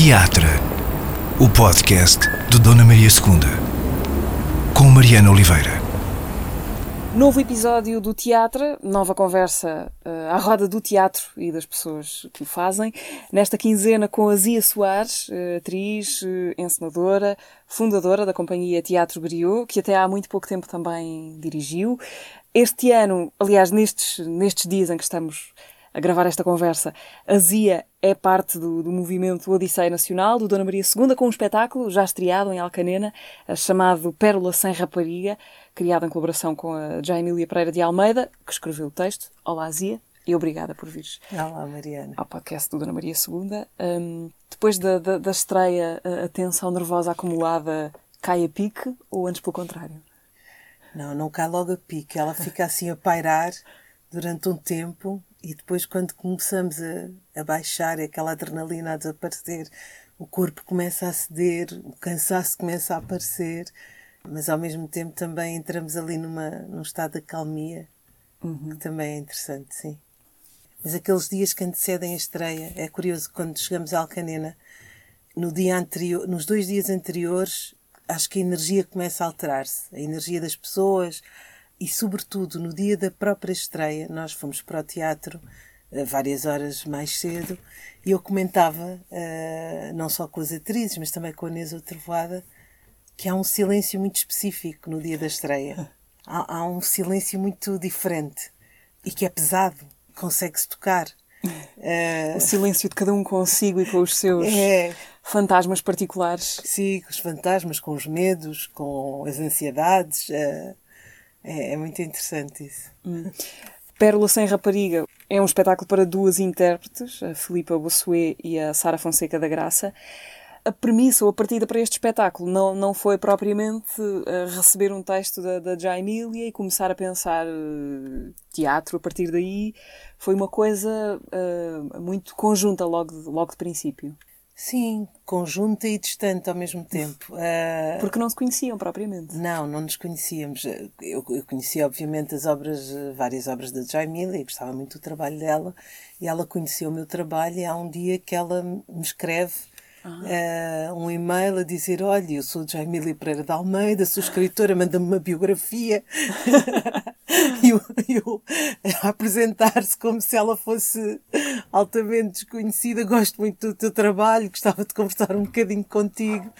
Teatro, o podcast de Dona Maria II, com Mariana Oliveira. Novo episódio do teatro, nova conversa uh, à roda do teatro e das pessoas que o fazem. Nesta quinzena com a Zia Soares, uh, atriz, uh, encenadora, fundadora da companhia Teatro Briot, que até há muito pouco tempo também dirigiu. Este ano, aliás, nestes, nestes dias em que estamos a gravar esta conversa, a Zia é parte do, do movimento Odisseia Nacional, do Dona Maria II, com um espetáculo já estreado em Alcanena, chamado Pérola Sem Rapariga, criado em colaboração com a Jaimília Pereira de Almeida, que escreveu o texto. Olá, Zia, e obrigada por vires Olá, Mariana. ao podcast do Dona Maria II. Um, depois da, da, da estreia, a tensão nervosa acumulada cai a pique, ou antes pelo contrário? Não, não cai logo a pique. Ela fica assim a pairar durante um tempo e depois, quando começamos a, a baixar aquela adrenalina a desaparecer, o corpo começa a ceder, o cansaço começa a aparecer, mas ao mesmo tempo também entramos ali numa, num estado de acalmia, uhum. que também é interessante, sim. Mas aqueles dias que antecedem a estreia, é curioso, quando chegamos a Alcanena, no dia anterior, nos dois dias anteriores, acho que a energia começa a alterar-se. A energia das pessoas, e, sobretudo, no dia da própria estreia, nós fomos para o teatro uh, várias horas mais cedo e eu comentava, uh, não só com as atrizes, mas também com a Nesa Trevoada, que há um silêncio muito específico no dia da estreia. Há, há um silêncio muito diferente e que é pesado, consegue-se tocar. Uh, o silêncio de cada um consigo e com os seus é, fantasmas particulares. Sim, com os fantasmas, com os medos, com as ansiedades. Uh, é, é muito interessante isso. Hum. Pérola Sem Rapariga é um espetáculo para duas intérpretes, a Filipa Bossuet e a Sara Fonseca da Graça. A premissa ou a partida para este espetáculo não, não foi propriamente uh, receber um texto da, da Jaimília e começar a pensar uh, teatro a partir daí. Foi uma coisa uh, muito conjunta logo logo de princípio. Sim, conjunta e distante ao mesmo tempo. Uh... Porque não se conheciam propriamente. Não, não nos conhecíamos. Eu, eu conhecia, obviamente, as obras, várias obras da Jaimila e gostava muito do trabalho dela. E ela conheceu o meu trabalho e há um dia que ela me escreve uh, um e-mail a dizer: Olha, eu sou Jaimília Pereira de Almeida, sou escritora, manda-me uma biografia. e eu, a apresentar-se como se ela fosse altamente desconhecida. Gosto muito do teu trabalho, gostava de conversar um bocadinho contigo.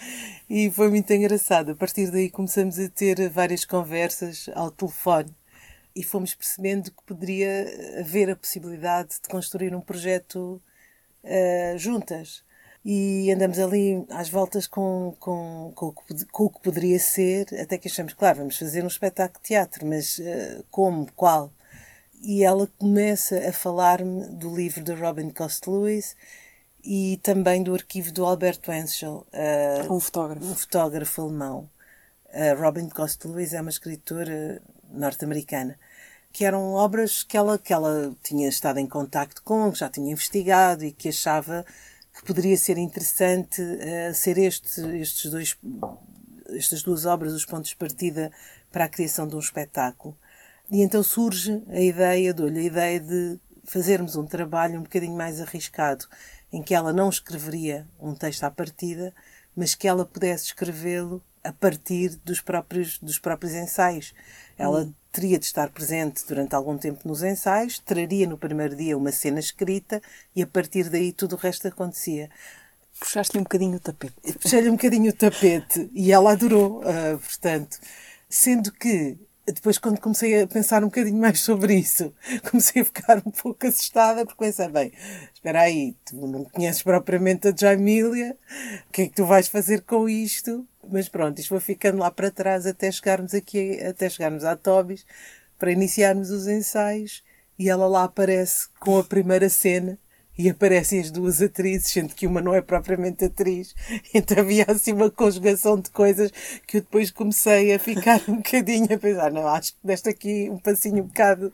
E foi muito engraçado. A partir daí começamos a ter várias conversas ao telefone e fomos percebendo que poderia haver a possibilidade de construir um projeto uh, juntas e andamos ali às voltas com, com, com, com, o que poderia ser, até que achamos, claro, vamos fazer um espetáculo de teatro, mas uh, como, qual? E ela começa a falar-me do livro de Robin Cost Lewis e também do arquivo do Alberto Henschel, uh, um fotógrafo, um fotógrafo alemão. Uh, Robin Cost Lewis é uma escritora norte-americana que eram obras que ela, que ela tinha estado em contacto com, que já tinha investigado e que achava que poderia ser interessante uh, ser este, estes dois, estas duas obras os pontos de partida para a criação de um espetáculo. E então surge a ideia, dou-lhe a ideia de fazermos um trabalho um bocadinho mais arriscado, em que ela não escreveria um texto à partida, mas que ela pudesse escrevê-lo a partir dos próprios, dos próprios ensaios. Ela hum. Teria de estar presente durante algum tempo nos ensaios, traria no primeiro dia uma cena escrita e a partir daí tudo o resto acontecia. Puxaste-lhe um bocadinho o tapete. Puxei-lhe um bocadinho o tapete e ela adorou, uh, portanto. Sendo que depois, quando comecei a pensar um bocadinho mais sobre isso, comecei a ficar um pouco assustada, porque pensei, bem, espera aí, tu não conheces propriamente a Jamília, o que é que tu vais fazer com isto? Mas pronto, isto foi ficando lá para trás até chegarmos aqui, até chegarmos à Tobis, para iniciarmos os ensaios, e ela lá aparece com a primeira cena, e aparecem as duas atrizes, sendo que uma não é propriamente atriz. Então havia assim uma conjugação de coisas que eu depois comecei a ficar um bocadinho a pensar, não, acho que deste aqui um passinho um bocado,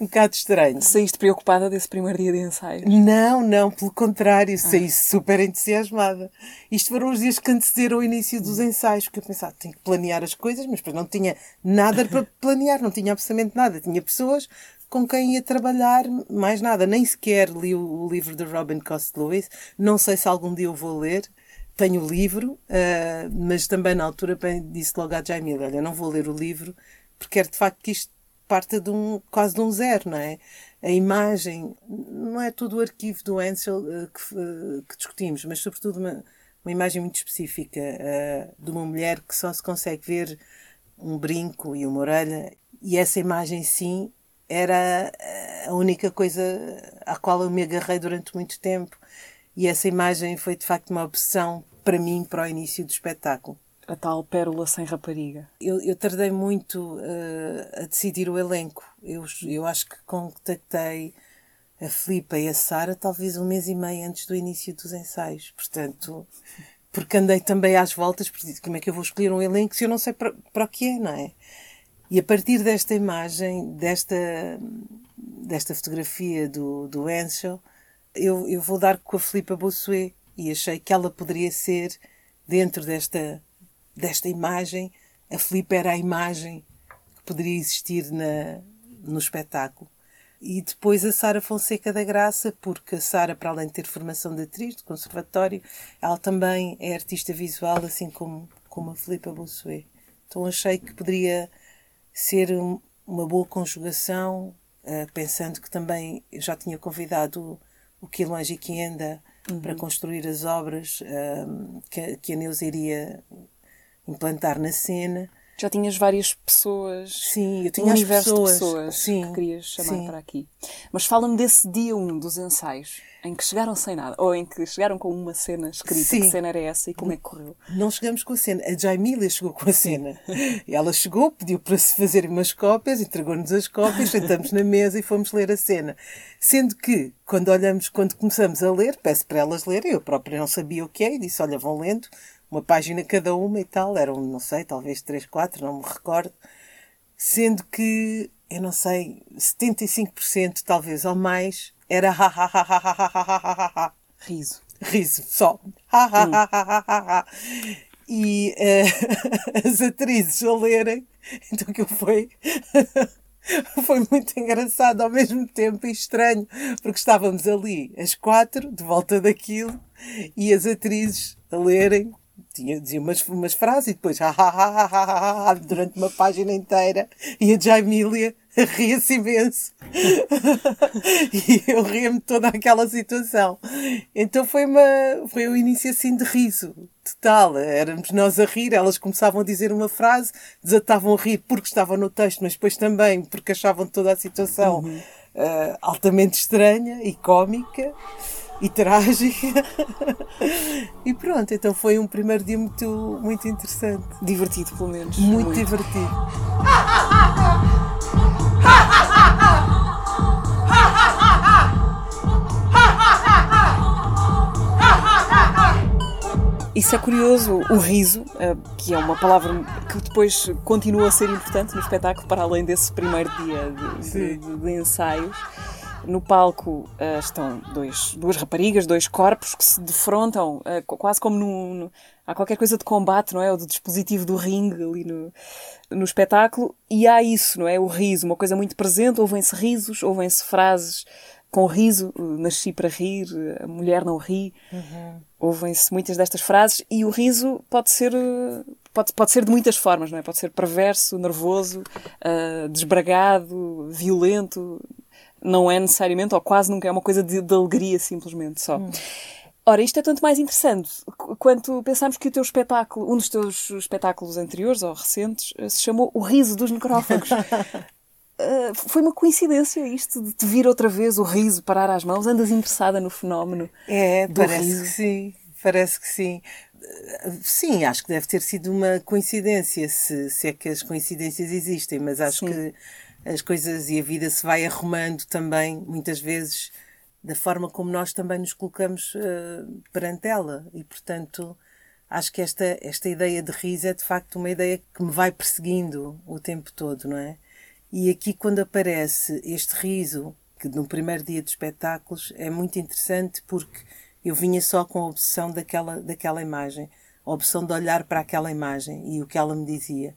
um bocado estranho. Saíste preocupada desse primeiro dia de ensaio? Não, não, pelo contrário, ah. saí super entusiasmada. Isto foram os dias que antecederam o início dos ensaios, porque eu pensava, tenho que planear as coisas, mas depois não tinha nada para planear, não tinha absolutamente nada. Tinha pessoas com quem ia trabalhar, mais nada. Nem sequer li o, livro de Robin Cost Lewis. Não sei se algum dia eu vou ler. Tenho o livro, uh, mas também na altura disse logo à Jamie: Olha, não vou ler o livro porque quero de facto que isto parta de um, quase de um zero, não é? A imagem, não é todo o arquivo do Ansel uh, que, uh, que, discutimos, mas sobretudo uma, uma imagem muito específica de uma mulher que só se consegue ver um brinco e uma orelha, e essa imagem, sim, era a única coisa à qual eu me agarrei durante muito tempo. E essa imagem foi de facto uma obsessão para mim para o início do espetáculo. A tal pérola sem rapariga. Eu, eu tardei muito uh, a decidir o elenco. Eu, eu acho que contactei a Filipa e a Sara talvez um mês e meio antes do início dos ensaios. Portanto, porque andei também às voltas, porque como é que eu vou escolher um elenco se eu não sei para, para o que é, não é? E a partir desta imagem, desta, desta fotografia do, do Ansel, eu, eu vou dar com a Filipa Bossuet e achei que ela poderia ser, dentro desta, desta imagem, a Filipa era a imagem que poderia existir na, no espetáculo. E depois a Sara Fonseca da Graça, porque a Sara, para além de ter formação de atriz, de conservatório, ela também é artista visual, assim como, como a Filipa Bossuet. Então achei que poderia ser um, uma boa conjugação, uh, pensando que também eu já tinha convidado o, o Quilões e Quienda uhum. para construir as obras que, que a Neuza iria implantar na cena. Já tinhas várias pessoas. Sim, eu tinha um universo pessoas, de pessoas sim, que querias chamar sim. para aqui. Mas fala-me desse dia 1 um dos ensaios, em que chegaram sem nada, ou em que chegaram com uma cena escrita. Sim. Que cena era essa e como é que correu? Não chegamos com a cena. A Jaimília chegou com a cena. Ela chegou, pediu para se fazer umas cópias, entregou-nos as cópias, sentamos na mesa e fomos ler a cena. Sendo que, quando olhamos, quando começamos a ler, peço para elas lerem, eu própria não sabia o que é, e disse: Olha, vão lendo uma página cada uma e tal, eram, não sei, talvez três, quatro, não me recordo, sendo que, eu não sei, 75% talvez ou mais era ha ha ha ha ha ha ha ha ha. Riso. Riso, só. Ha ha ha ha ha ha ha. E uh, as atrizes a lerem, então que foi. foi muito engraçado ao mesmo tempo e estranho, porque estávamos ali as quatro, de volta daquilo, e as atrizes a lerem tinha, dizia umas, umas frases e depois ha, ha, ha, ha, ha, ha, durante uma página inteira e a Jaimília ria-se imenso. e eu ria-me toda aquela situação. Então foi, uma, foi um início assim de riso total. Éramos nós a rir, elas começavam a dizer uma frase, desatavam a rir porque estavam no texto, mas depois também porque achavam toda a situação uhum. uh, altamente estranha e cómica e trágica. e pronto, então foi um primeiro dia muito, muito interessante. Divertido, pelo menos. Muito, muito. divertido. Isso é curioso, o riso, eh, que é uma palavra que depois continua a ser importante no espetáculo, para além desse primeiro dia de, de, de, de ensaios. No palco uh, estão dois, duas raparigas, dois corpos que se defrontam, uh, quase como no, no, há qualquer coisa de combate, não é? Ou do dispositivo do ringue ali no, no espetáculo. E há isso, não é? O riso, uma coisa muito presente. Ouvem-se risos, ouvem-se frases com riso. Nasci para rir, a mulher não ri. Uhum. Ouvem-se muitas destas frases. E o riso pode ser, pode, pode ser de muitas formas, não é? Pode ser perverso, nervoso, uh, desbragado, violento não é necessariamente, ou quase nunca é uma coisa de, de alegria simplesmente só. Hum. Ora, isto é tanto mais interessante quanto pensamos que o teu espetáculo, um dos teus espetáculos anteriores ou recentes, eh, se chamou O Riso dos Necrófagos. uh, foi uma coincidência isto de te vir outra vez o riso parar às mãos? Andas interessada no fenómeno? É, parece riso? que sim. Parece que sim. Eh, sim, acho que deve ter sido uma coincidência, se, se é que as coincidências existem, mas acho sim. que as coisas e a vida se vai arrumando também, muitas vezes, da forma como nós também nos colocamos uh, perante ela. E, portanto, acho que esta, esta ideia de riso é de facto uma ideia que me vai perseguindo o tempo todo, não é? E aqui, quando aparece este riso, que no primeiro dia de espetáculos, é muito interessante porque eu vinha só com a obsessão daquela, daquela imagem, a obsessão de olhar para aquela imagem e o que ela me dizia.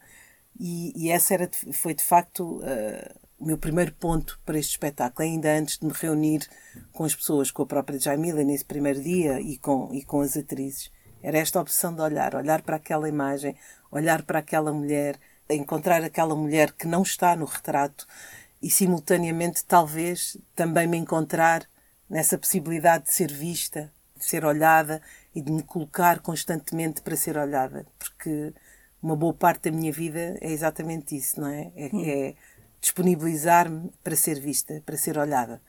E, e essa era, foi de facto uh, o meu primeiro ponto para este espetáculo, ainda antes de me reunir com as pessoas, com a própria Jamila nesse primeiro dia e com, e com as atrizes. Era esta opção de olhar, olhar para aquela imagem, olhar para aquela mulher, encontrar aquela mulher que não está no retrato e simultaneamente talvez também me encontrar nessa possibilidade de ser vista, de ser olhada e de me colocar constantemente para ser olhada, porque uma boa parte da minha vida é exatamente isso, não é? É, hum. é disponibilizar-me para ser vista, para ser olhada.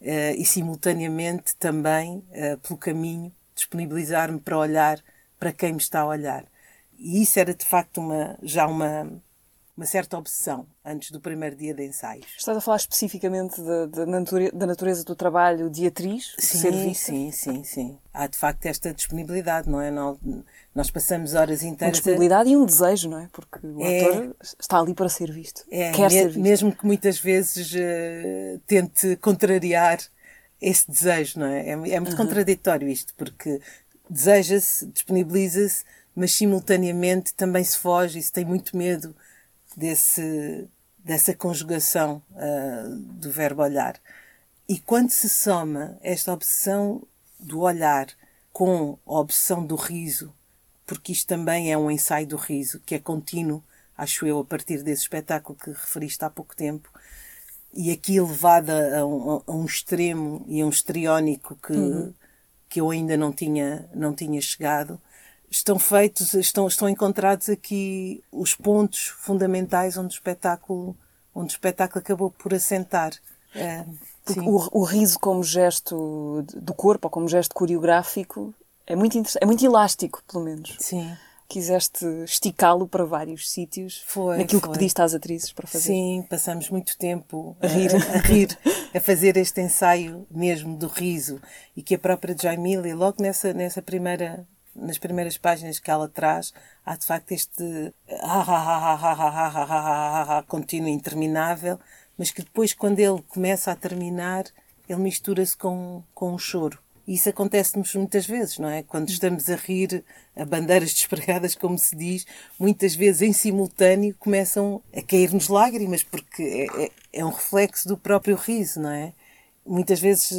Uh, e simultaneamente também, uh, pelo caminho, disponibilizar-me para olhar para quem me está a olhar. E isso era de facto uma, já uma, uma certa obsessão antes do primeiro dia de ensaios. Estás a falar especificamente da, natureza, da natureza do trabalho de atriz? Sim, de ser vista? sim, sim, sim. Há de facto esta disponibilidade, não é? Nós passamos horas inteiras. Uma disponibilidade a... e um desejo, não é? Porque o é... ator está ali para ser visto. É, quer me... ser visto. Mesmo que muitas vezes uh, tente contrariar esse desejo, não é? É, é muito uhum. contraditório isto, porque deseja-se, disponibiliza-se, mas simultaneamente também se foge e se tem muito medo desse, dessa conjugação uh, do verbo olhar. E quando se soma esta obsessão do olhar com a obsessão do riso, porque isto também é um ensaio do riso, que é contínuo, acho eu, a partir desse espetáculo que referiste há pouco tempo, e aqui levada a um, a um extremo e a um estriónico que, uhum. que eu ainda não tinha, não tinha chegado, estão feitos, estão, estão encontrados aqui os pontos fundamentais onde o espetáculo, onde o espetáculo acabou por assentar. É, o, o, riso como gesto do corpo, ou como gesto coreográfico, é muito, é muito elástico, pelo menos. Sim quiseste esticá-lo para vários sítios foi, naquilo foi. que pediste às atrizes para fazer. Sim, passamos muito tempo a rir, a, a, rir, a fazer este ensaio mesmo do riso e que a própria Jamila, logo nessa, nessa primeira nas primeiras páginas que ela traz, há de facto este contínuo interminável, mas que depois, quando ele começa a terminar, ele mistura-se com, com um choro. E isso acontece-nos muitas vezes, não é? Quando estamos a rir, a bandeiras despregadas, como se diz, muitas vezes em simultâneo começam a cair-nos lágrimas, porque é, é, é, um reflexo do próprio riso, não é? Muitas vezes,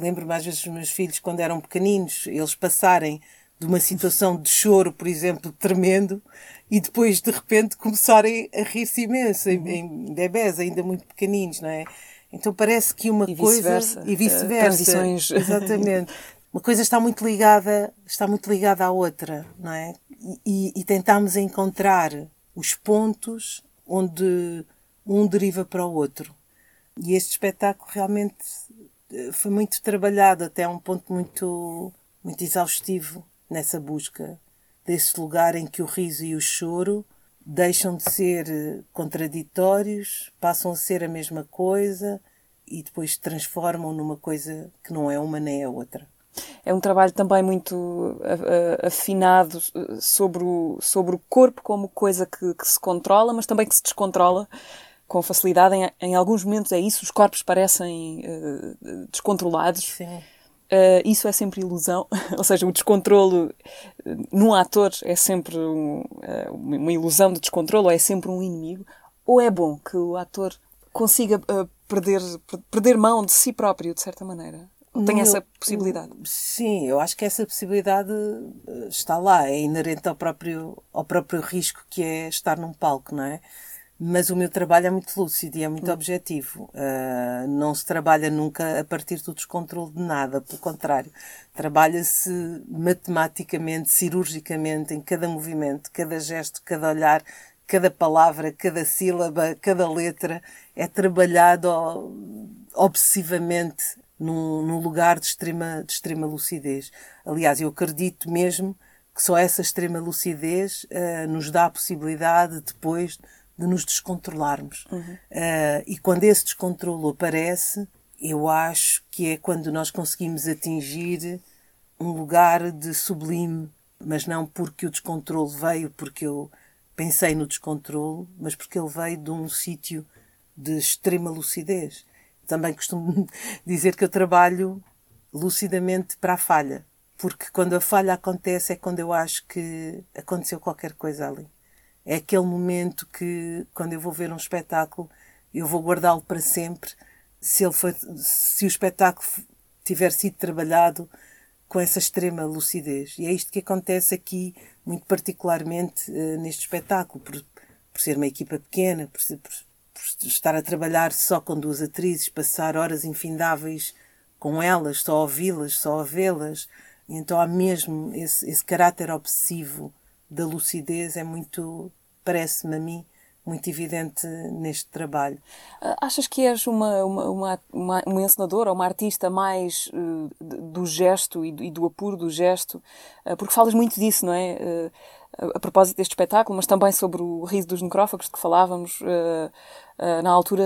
lembro-me às vezes dos meus filhos, quando eram pequeninos, eles passarem de uma situação de choro, por exemplo, tremendo, e depois de repente começarem a rir-se imenso, em, em bebés ainda muito pequeninos, não é? Então parece que uma e coisa e vice-versa. Transições. Exatamente. Uma coisa está muito ligada, está muito ligada à outra, não é? E, e tentamos encontrar os pontos onde um deriva para o outro. E este espetáculo realmente eh, foi muito trabalhado até um ponto muito muito exaustivo nessa busca desse lugar em que o riso e o choro deixam de ser eh, contraditórios, passam a ser a mesma coisa e depois se transformam numa coisa que não é uma nem a outra. É um trabalho também muito afinado eh, sobre o, sobre o corpo como coisa que, que se controla, mas também que se descontrola com facilidade. Em, em alguns momentos é isso, os corpos parecem uh, descontrolados. Sim Uh, isso é sempre ilusão, ou seja, o descontrolo eh, num ator é sempre um, uh, uma ilusão de descontrolo, ou é sempre um inimigo, ou é bom que o ator consiga uh, perder, perder mão de si próprio, de certa maneira? Tem essa possibilidade? Sim, eu acho que essa possibilidade está lá, é inerente ao próprio, ao próprio risco que é estar num palco, não é? Mas o meu trabalho é muito lúcido e é muito hum. objetivo. Uh, não se trabalha nunca a partir do descontrole de nada, pelo contrário. Trabalha-se matematicamente, cirurgicamente, em cada movimento, cada gesto, cada olhar, cada palavra, cada sílaba, cada letra. É trabalhado obsessivamente num, num lugar de extrema, de extrema lucidez. Aliás, eu acredito mesmo que só essa extrema lucidez uh, nos dá a possibilidade depois de nos descontrolarmos. Uhum. Uh, e quando esse descontrolo aparece, eu acho que é quando nós conseguimos atingir um lugar de sublime, mas não porque o descontrolo veio, porque eu pensei no descontrolo, mas porque ele veio de um sítio de extrema lucidez. Também costumo dizer que eu trabalho lucidamente para a falha, porque quando a falha acontece é quando eu acho que aconteceu qualquer coisa ali. É aquele momento que, quando eu vou ver um espetáculo, eu vou guardá-lo para sempre se, ele foi, se o espetáculo tiver sido trabalhado com essa extrema lucidez. E é isto que acontece aqui, muito particularmente uh, neste espetáculo, por, por ser uma equipa pequena, por, por, por, estar a trabalhar só com duas atrizes, passar horas infindáveis com elas, só ouvi-las, só vê-las. Então há mesmo esse, esse caráter obsessivo da lucidez, é muito, parece-me a mim, muito evidente neste trabalho. Ah, achas que és uma, uma, uma, uma encenadora, uma artista mais uh, do gesto e do, e do, apuro do gesto? Uh, porque falas muito disso, não é? Uh, a propósito deste espetáculo, mas também sobre o riso dos necrófagos que falávamos. na altura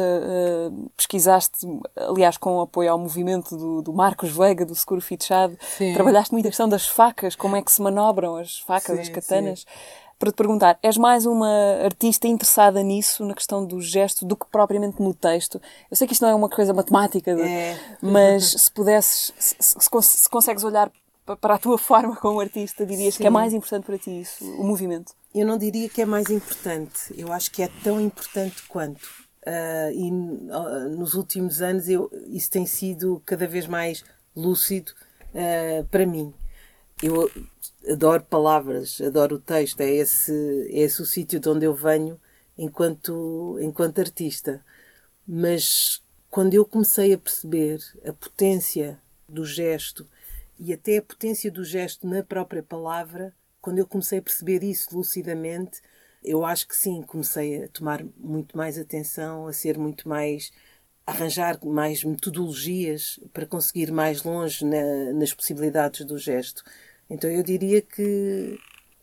pesquisaste, aliás, com apoio ao movimento do, do Marcos Veiga, do Seguro Fichado, trabalhaste muito a questão das facas, como é que se manobram as facas, sim, as katanas. Sim para te perguntar, és mais uma artista interessada nisso, na questão do gesto, do que propriamente no texto? Eu sei que isto não é uma coisa matemática, de, é. mas se pudesses, se, se, se, consegues olhar para a tua forma como artista, dirias Sim. que é mais importante para ti isso, o movimento? Eu não diria que é mais importante, eu acho que é tão importante quanto. Uh, e uh, nos últimos anos eu, isso tem sido cada vez mais lúcido uh, para mim. Eu adoro palavras, adoro o texto, é esse, é esse o sítio de onde eu venho enquanto, enquanto artista. Mas quando eu comecei a perceber a potência do gesto e até a potência do gesto na própria palavra, quando eu comecei a perceber isso lucidamente, eu acho que sim, comecei a tomar muito mais atenção, a ser muito mais. A arranjar mais metodologias para conseguir mais longe na, nas possibilidades do gesto. Então eu diria que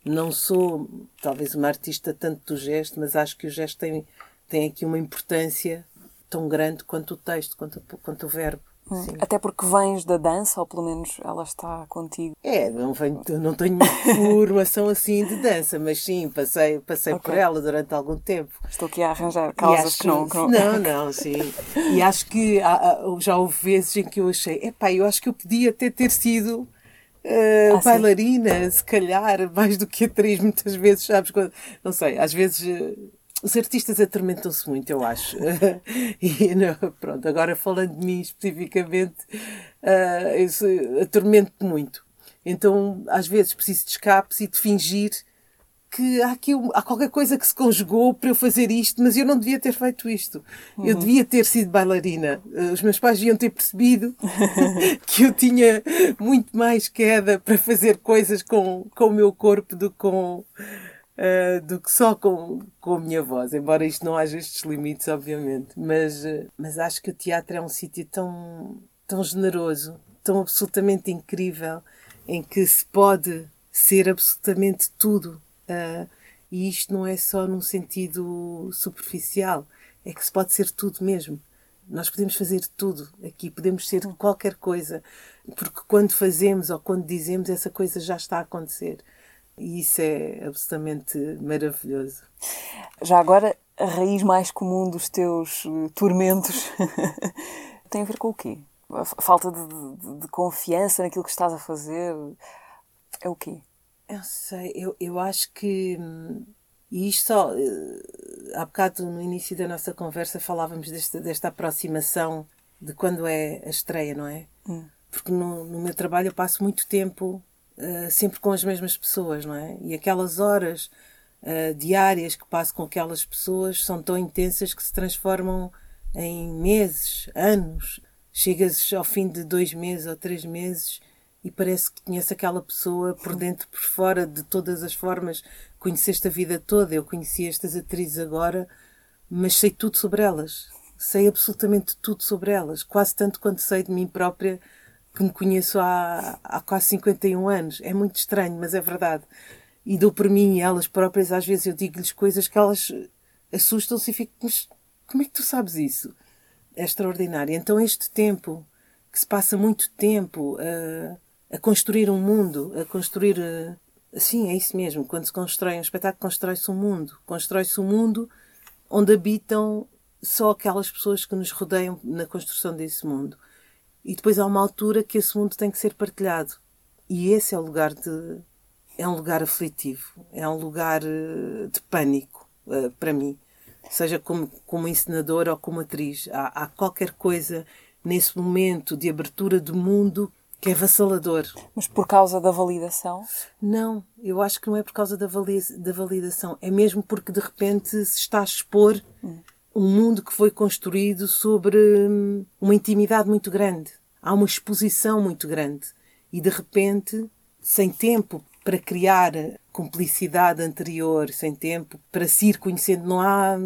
não sou talvez uma artista tanto do gesto, mas acho que o gesto tem, tem aqui uma importância tão grande quanto o texto, quanto, quanto o verbo. Hum. Até porque vens da dança, ou pelo menos ela está contigo. É, não, venho, não tenho formação assim de dança, mas sim, passei, passei okay. por ela durante algum tempo. Estou aqui a arranjar causas que não, não. Não, não, sim. E acho que há, já houve vezes em que eu achei, epá, eu acho que eu podia até ter sido Uh, ah, bailarina, se calhar, mais do que atriz, muitas vezes, sabes? Quando, não sei, às vezes uh, os artistas atormentam-se muito, eu acho. e não, pronto, agora falando de mim especificamente, uh, atormento muito. Então, às vezes, preciso de escapes e de fingir que há aqui há qualquer coisa que se conjugou para eu fazer isto, mas eu não devia ter feito isto. Uhum. Eu devia ter sido bailarina. Eh, os meus pais deviam ter percebido que eu tinha muito mais queda para fazer coisas com, com o meu corpo do que com. Uh, do que só com, com a minha voz, embora isto não haja estes limites, obviamente. Mas, uh, mas acho que o teatro é um sítio tão, tão generoso, tão absolutamente incrível, em que se pode ser absolutamente tudo Uh, e isto não é só num sentido superficial, é que se pode ser tudo mesmo. Nós podemos fazer tudo aqui, podemos ser qualquer coisa, porque quando fazemos ou quando dizemos, essa coisa já está a acontecer. E isso é absolutamente maravilhoso. Já agora, a raiz mais comum dos teus uh, tormentos tem a ver com o quê? A falta de, de, de confiança naquilo que estás a fazer? É o quê? Eu sei, eu, eu acho que. E isto só. Eh, há bocado, no início da nossa conversa, falávamos desta, desta aproximação de quando é a estreia, não é? Hum. Porque no, no meu trabalho eu passo muito tempo uh, sempre com as mesmas pessoas, não é? E aquelas horas uh, diárias que passo com aquelas pessoas são tão intensas que se transformam em meses, anos. Chegas ao fim de dois meses ou três meses e parece que conhece aquela pessoa por dentro, por fora, de todas as formas. Conheceste a vida toda. Eu conheci estas atrizes agora, mas sei tudo sobre elas. Sei absolutamente tudo sobre elas. Quase tanto quanto sei de mim própria, que me conheço há, há quase 51 anos. É muito estranho, mas é verdade. E dou por mim e elas próprias, às vezes eu digo-lhes coisas que elas assustam-se e fico, mas como é que tu sabes isso? É extraordinário. Então, este tempo, que se passa muito tempo. Uh, a construir um mundo, a construir. Sim, é isso mesmo. Quando se constrói um espetáculo, constrói-se um mundo. Constrói-se um mundo onde habitam só aquelas pessoas que nos rodeiam na construção desse mundo. E depois há uma altura que esse mundo tem que ser partilhado. E esse é o lugar de. É um lugar aflitivo, é um lugar eh, de pânico uh, para mim. seja como, como encenadora ou como atriz. Há, há qualquer coisa nesse momento de abertura do mundo que é vassalador. Mas por causa da validação? Não, eu acho que não é por causa da, da validação. É mesmo porque de repente se está a expor hum. um mundo que foi construído sobre hum, uma intimidade muito grande. Há uma exposição muito grande. E de repente, sem tempo para criar cumplicidade anterior, sem tempo para se ir conhecendo, não há,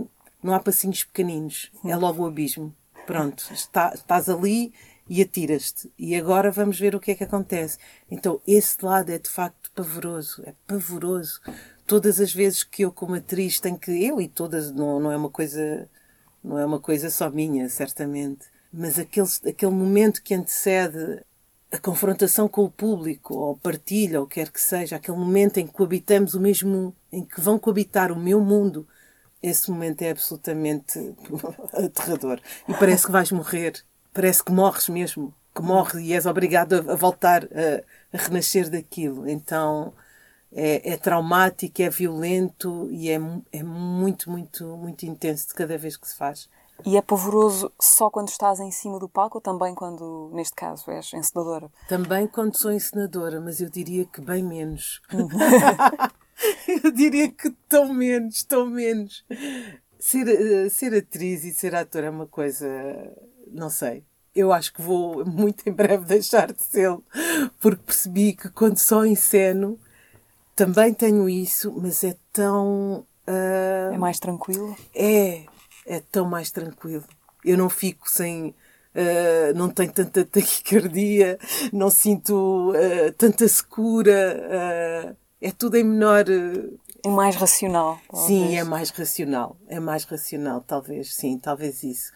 não há passinhos pequeninos. É logo o abismo. Pronto, está, estás ali e atiras-te. E agora vamos ver o que é que acontece. Então, esse lado é de facto pavoroso. É pavoroso. Todas as vezes que eu, como atriz, tenho que. Eu e todas, não, não é uma coisa. Não é uma coisa só minha, certamente. Mas aquele, aquele momento que antecede a confrontação com o público, ou partilha, ou quer que seja, aquele momento em que coabitamos o mesmo, em que vão coabitar o meu mundo, esse momento é absolutamente aterrador. E parece que vais morrer parece que morres mesmo, que morres e és obrigado a, a voltar a, a, renascer daquilo. Então é, é, traumático, é violento e é, é muito, muito, muito intenso de cada vez que se faz. E é pavoroso só quando estás em cima do palco ou também quando, neste caso, és encenadora? Também quando sou encenadora, mas eu diria que bem menos. Eu diria que tão menos, tão menos. Ser, eh, ser atriz e ser ator é uma coisa não sei. Eu acho que vou muito em breve deixar de ser, porque percebi que quando só enceno também tenho isso, mas é tão. Uh, é mais tranquilo? É, é tão mais tranquilo. Eu não fico sem. Uh, não tenho tanta taquicardia, não sinto uh, tanta secura, é tudo em menor. É mais racional. Talvez. Sim, é mais racional. É mais racional, talvez, sim, talvez isso.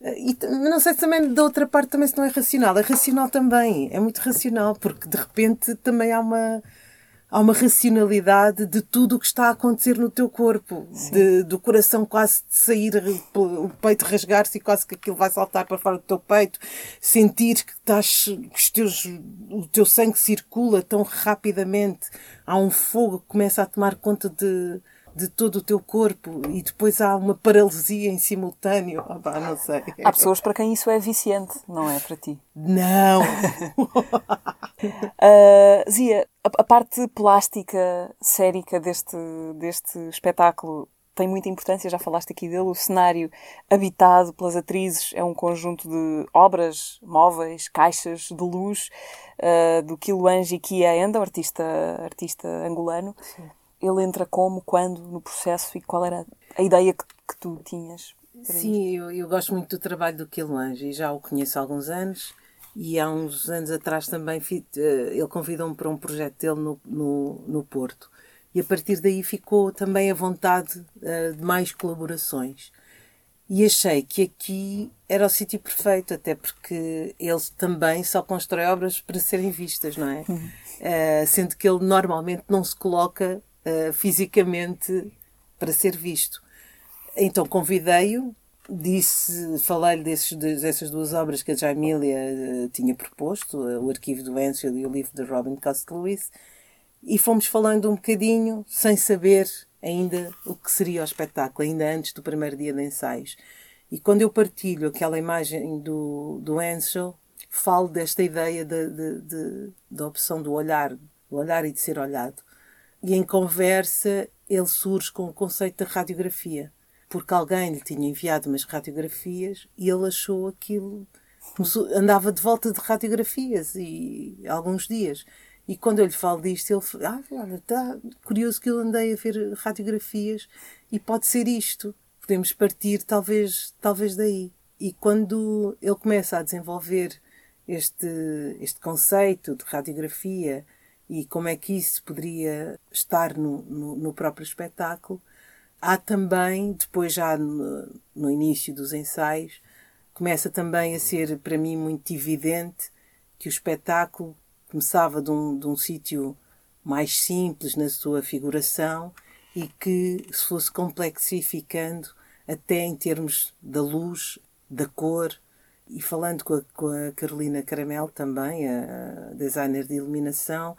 E não sei se também da outra parte também se não é racional. É racional também, é muito racional, porque de repente também há uma, há uma racionalidade de tudo o que está a acontecer no teu corpo, de, do coração quase de sair, o peito rasgar-se e quase que aquilo vai saltar para fora do teu peito, sentir que estás, que teus, o teu sangue circula tão rapidamente, há um fogo que começa a tomar conta de, de todo o teu corpo e depois há uma paralisia em simultâneo. Pá, não sei. Há pessoas para quem isso é viciante, não é para ti? Não! uh, Zia, a, parte plástica, sérica deste, deste espetáculo tem muita importância, já falaste aqui dele. O cenário habitado pelas atrizes é um conjunto de obras, móveis, caixas de luz uh, do Kia Enda, o artista, artista angolano. Sim ele entra como, quando no processo e qual era a ideia que, que tu tinhas? Sim, eu, eu, gosto muito do trabalho do Quilange e já o conheço há alguns anos e há uns anos atrás também eh, ele convidou-me para um projeto dele no, no, no Porto e a partir daí ficou também a vontade uh, de mais colaborações. E achei que aqui era o sítio perfeito, até porque ele também só constrói obras para serem vistas, não é? Uhum. Uh, sendo que ele normalmente não se coloca fisicamente para ser visto. Então convidei-o, disse, falei-lhe dessas duas obras que a Jaimilia uh, tinha proposto, uh, o arquivo do Ansel e o livro de Robin Costa Lewis, e fomos falando um bocadinho, sem saber ainda o que seria o espetáculo, ainda antes do primeiro dia de ensaios. E quando eu partilho aquela imagem do, do Ansel, falo desta ideia da de, de, de, opção do olhar, do olhar e de ser olhado. E em conversa ele surge com o conceito da radiografia, porque alguém lhe tinha enviado umas radiografias e ele achou aquilo. Andava de volta de radiografias e alguns dias. E quando eu lhe falo disto, ele fala: Ah, olha, está curioso que eu andei a ver radiografias e pode ser isto. Podemos partir, talvez, talvez daí. E quando ele começa a desenvolver este, este conceito de radiografia e como é que isso poderia estar no, no, no próprio espetáculo. Há também, depois já no, no, início dos ensaios, começa também a ser para mim muito evidente que o espetáculo começava de um, de um sítio mais simples na sua figuração e que se fosse complexificando até em termos da luz, da cor, e falando com a, com a Carolina Caramel também, a designer de iluminação,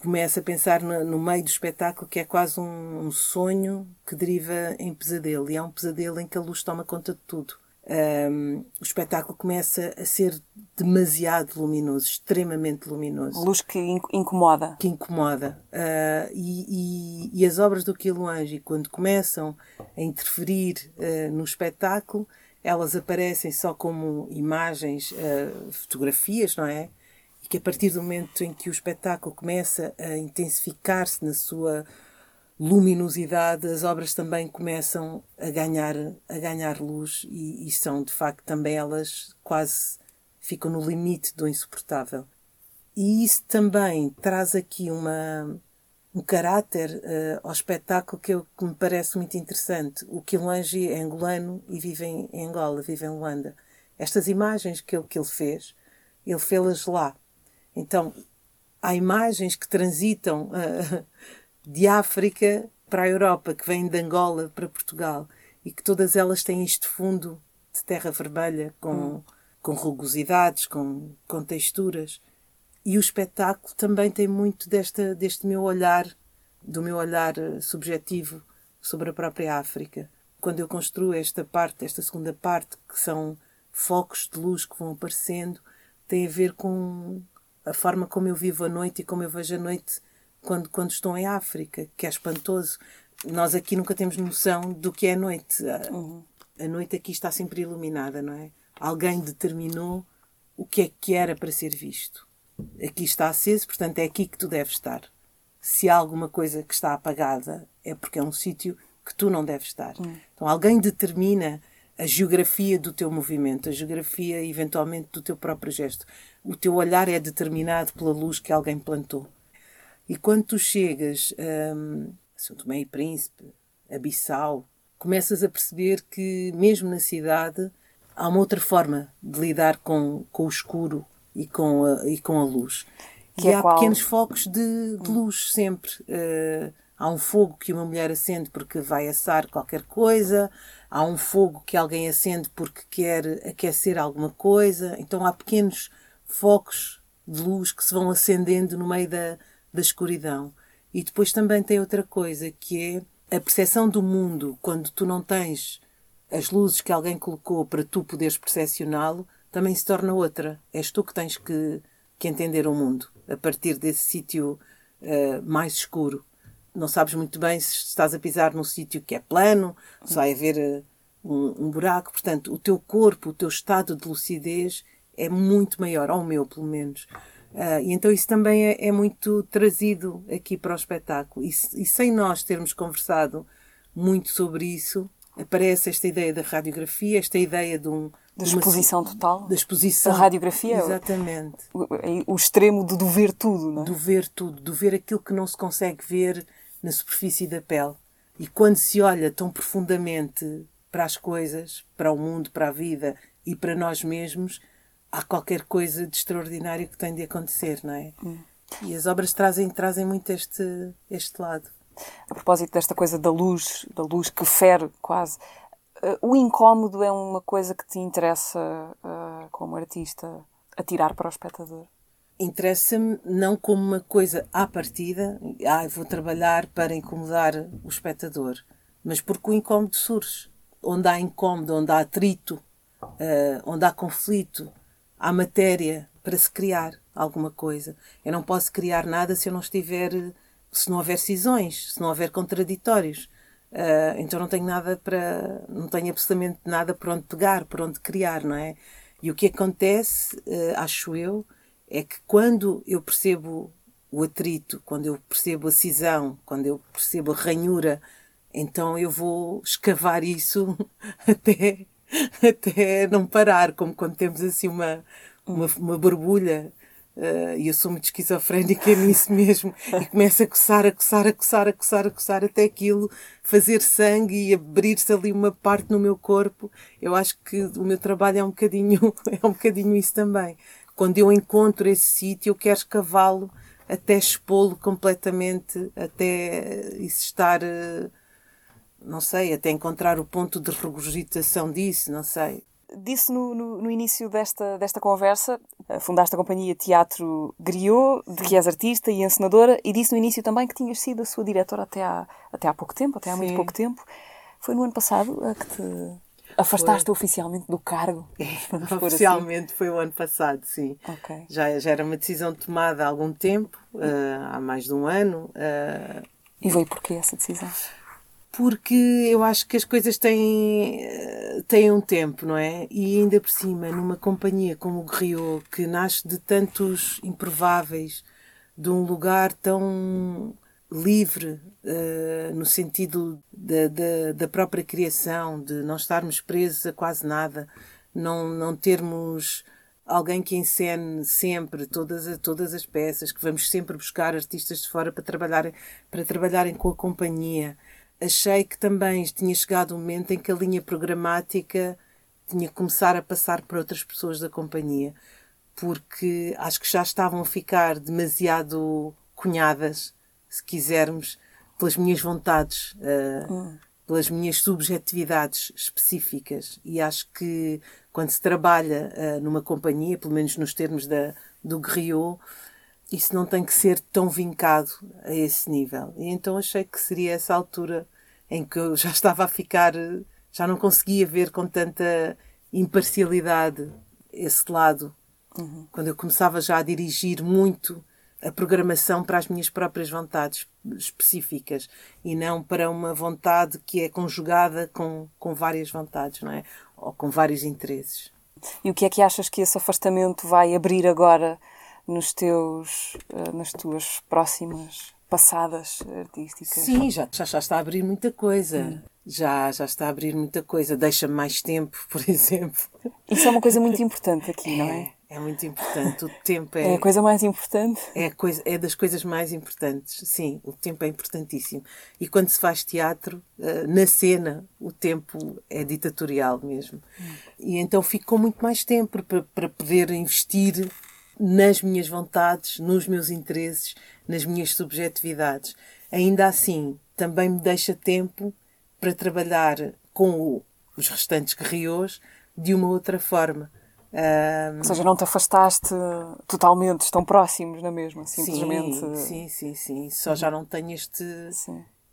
começo a pensar no, no, meio do espetáculo que é quase um, um, sonho que deriva em pesadelo. E é um pesadelo em que a luz toma conta de tudo. Um, o espetáculo começa a ser demasiado luminoso, extremamente luminoso. Luz que incomoda. Que incomoda. Uh, e, e, e, as obras do Quiloange, quando começam a interferir uh, no espetáculo, elas aparecem só como imagens, uh, fotografias, não é? E que a partir do momento em que o espetáculo começa a intensificar-se na sua luminosidade, as obras também começam a ganhar, a ganhar luz e, e são, de facto, também elas quase ficam no limite do insuportável. E isso também traz aqui uma, um caráter uh, ao espetáculo que, eu, que me parece muito interessante. O Quilangi é angolano e vive em, em, Angola, vive em Luanda. Estas imagens que ele, que ele fez, ele fez-las lá. Então, há imagens que transitam uh, de África para a Europa, que vêm de Angola para Portugal, e que todas elas têm este fundo de terra vermelha, com, hum. com rugosidades, com, com texturas. E o espetáculo também tem muito desta, deste meu olhar, do meu olhar eh, subjetivo sobre a própria África. Quando eu construo esta parte, esta segunda parte, que são focos de luz que vão aparecendo, tem a ver com a forma como eu vivo a noite e como eu vejo a noite quando, quando estou em África, que é espantoso. Nós aqui nunca temos noção do que é a noite. Uhum. A noite aqui está sempre iluminada, não é? Alguém determinou o que é que era para ser visto. Aqui está aceso, portanto é aqui que tu deves estar. Se há alguma coisa que está apagada, é porque é um sítio que tu não deves estar. Uhum. Então alguém determina a geografia do teu movimento, a geografia eventualmente do teu próprio gesto. O teu olhar é determinado pela luz que alguém plantou. E quando tu chegas a São Tomé e Príncipe, a Bissau, começas a perceber que, mesmo na cidade, há uma outra forma de lidar com, com o escuro e com a, e com a luz. Que e é há qual? pequenos focos de, de luz sempre. Uh, há um fogo que uma mulher acende porque vai assar qualquer coisa, há um fogo que alguém acende porque quer aquecer alguma coisa. Então há pequenos focos de luz que se vão acendendo no meio da, da escuridão. E depois também tem outra coisa que é a percepção do mundo quando tu não tens as luzes que alguém colocou para tu poderes percepcioná-lo, também se torna outra. És tu que tens que, que entender o mundo a partir desse sítio uh, mais escuro. Não sabes muito bem se estás a pisar num sítio que é plano, se vai haver uh, um, um buraco. Portanto, o teu corpo, o teu estado de lucidez é muito maior, ao meu pelo menos. Uh, e então isso também é, é, muito trazido aqui para o espetáculo. E, e, sem nós termos conversado muito sobre isso, aparece esta ideia da radiografia, esta ideia de um. Da exposição uma, total? Da exposição. Da radiografia? Exatamente. O, o, extremo de do ver tudo, não é? Do ver tudo, do ver aquilo que não se consegue ver na superfície da pele. E quando se olha tão profundamente para as coisas, para o mundo, para a vida e para nós mesmos, há qualquer coisa de extraordinário que tem de acontecer, não é? Hum. E as obras trazem, trazem muito este, este lado. A propósito desta coisa da luz, da luz que fere quase, uh, o incómodo é uma coisa que te interessa uh, como artista a tirar para o espectador? Interessa-me não como uma coisa à partida, ah, vou trabalhar para incomodar o espectador, mas porque o incómodo surge. Onde há incómodo, onde há atrito, uh, onde há conflito, há matéria para se criar alguma coisa. Eu não posso criar nada se eu não estiver, se não houver cisões, se não houver contraditórios. Uh, então não tenho nada para, não tenho absolutamente nada por onde pegar, por onde criar, não é? E o que acontece, uh, acho eu, é que quando eu percebo o atrito, quando eu percebo a cisão, quando eu percebo a ranhura, então eu vou escavar isso até até não parar, como quando temos assim uma, uma, uma borbulha Uh, e eu sou muito esquizofrénica nisso mesmo, e começa a coçar, a coçar, a coçar, a coçar, a coçar, até aquilo fazer sangue e abrir-se ali uma parte no meu corpo. Eu acho que o meu trabalho é um bocadinho, é um bocadinho isso também. Quando eu encontro esse sítio, eu quero escavá-lo até expô-lo completamente, até isso estar. Uh, não sei, até encontrar o ponto de regurgitação disso, não sei. disse no, no, no, início desta, desta conversa, eh, fundaste a companhia Teatro Griot, de que és artista e encenadora, e disse no início também que tinhas sido a sua diretora até há, até há pouco tempo, até há Sim. muito pouco tempo. Foi no ano passado a que te afastaste oficialmente do cargo? Assim. oficialmente assim. foi o ano passado, sim. Okay. Já, já era uma decisão tomada há algum tempo, uh, há mais de um ano. Uh... E veio porquê essa decisão? Porque eu acho que as coisas têm, têm um tempo, não é? E ainda por cima, numa companhia como o Guerriot, que nasce de tantos improváveis, de um lugar tão livre, uh, no sentido da, da, da, própria criação, de não estarmos presos a quase nada, não, não termos alguém que encene sempre todas, todas as peças, que vamos sempre buscar artistas de fora para trabalharem, para trabalharem com a companhia achei que também tinha chegado o um momento em que a linha programática tinha que começar a passar para outras pessoas da companhia, porque acho que já estavam a ficar demasiado cunhadas, se quisermos, pelas minhas vontades, uh, hum. pelas minhas subjetividades específicas. E acho que quando se trabalha uh, numa companhia, pelo menos nos termos da, do Griot, isso não tem que ser tão vincado a esse nível. E então achei que seria essa altura em que eu já estava a ficar, já não conseguia ver com tanta imparcialidade esse lado. Uhum. Quando eu começava já a dirigir muito a programação para as minhas próprias vontades específicas e não para uma vontade que é conjugada com, com várias vontades, não é? Ou com vários interesses. E o que é que achas que esse afastamento vai abrir agora nos teus, eh, nas tuas próximas passadas artísticas? Sim, já, já, já está a abrir muita coisa. Hum. Já, já está a abrir muita coisa. Deixa-me mais tempo, por exemplo. Isso é uma coisa muito importante aqui, é, não é? É muito importante. O tempo é. É a coisa mais importante. É, coisa, é das coisas mais importantes. Sim, o tempo é importantíssimo. E quando se faz teatro, eh, na cena, o tempo é ditatorial mesmo. Hum. E então fico com muito mais tempo para, para poder investir nas minhas vontades, nos meus interesses, nas minhas subjetividades. Ainda assim, também me deixa tempo para trabalhar com os restantes guerrios de uma outra forma. Um... Ou seja, não te afastaste totalmente, estão próximos na mesma, simplesmente. Sim, sim, sim, sim. Só já não tenho este,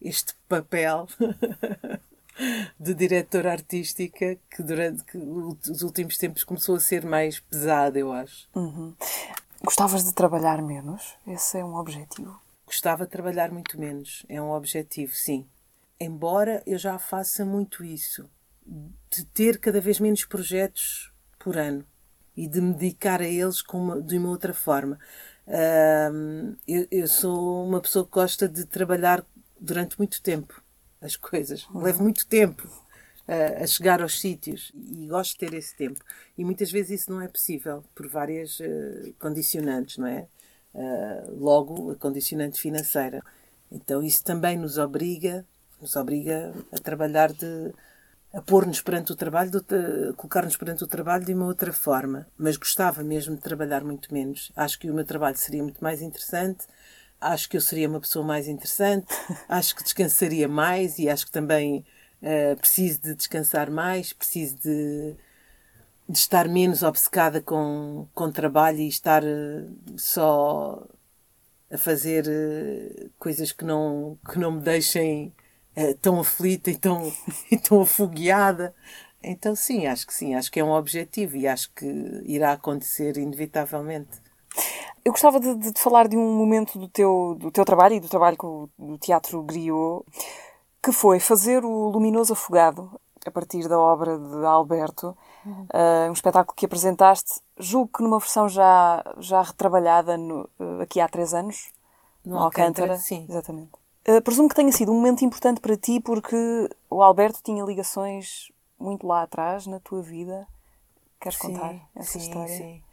este papel de diretora artística que durante que os últimos tempos começou a ser mais pesada, eu acho. Uhum. Gostavas de trabalhar menos? Esse é um objetivo? Gostava de trabalhar muito menos. É um objetivo, sim. Embora eu já faça muito isso. De ter cada vez menos projetos por ano e de me dedicar a eles uma, de uma outra forma. Uh, eu, eu sou uma pessoa que gosta de trabalhar durante muito tempo as coisas. Levo muito tempo a, a chegar aos sítios e gosto de ter esse tempo. E muitas vezes isso não é possível por várias uh, condicionantes, não é? Uh, logo, a condicionante financeira. Então isso também nos obriga, nos obriga a trabalhar de a pôr-nos perante o trabalho, colocar-nos perante o trabalho de uma outra forma. Mas gostava mesmo de trabalhar muito menos. Acho que o meu trabalho seria muito mais interessante acho que eu seria uma pessoa mais interessante, acho que descansaria mais e acho que também uh, preciso de descansar mais, preciso de, de estar menos obcecada com, com trabalho e estar uh, só a fazer uh, coisas que não, que não me deixem tão aflita e tão, e tão afogueada. Então, sim, acho que sim, acho que é um objetivo e acho que irá acontecer inevitavelmente. Eu gostava de, de, falar de um momento do teu, do teu trabalho e do trabalho com o Teatro Griot, que foi fazer o Luminoso Afogado, a partir da obra de Alberto, uhum. uh, um espetáculo que apresentaste, julgo que numa versão já, já retrabalhada no, uh, aqui há três anos, no, no Alcântara. Alcântara. Sim. Exatamente. Uh, presumo que tenha sido um momento importante para ti porque o Alberto tinha ligações muito lá atrás na tua vida. Queres sim, contar essa sim, história? Sim.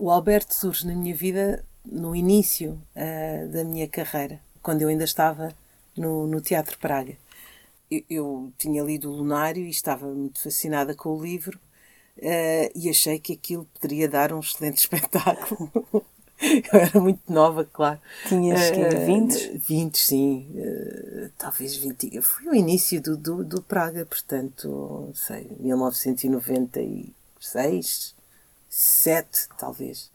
O Alberto surge na minha vida no início uh, da minha carreira, quando eu ainda estava no, no Teatro Praga. Eu, eu, tinha lido o Lunário e estava muito fascinada com o livro uh, e achei que aquilo poderia dar um excelente espetáculo. eu era muito nova, claro. Tinhas uh, 20? 20, sim. Uh, talvez 20. Foi o início do, do, do Praga, portanto, sei, 1990 e seis, sete, talvez.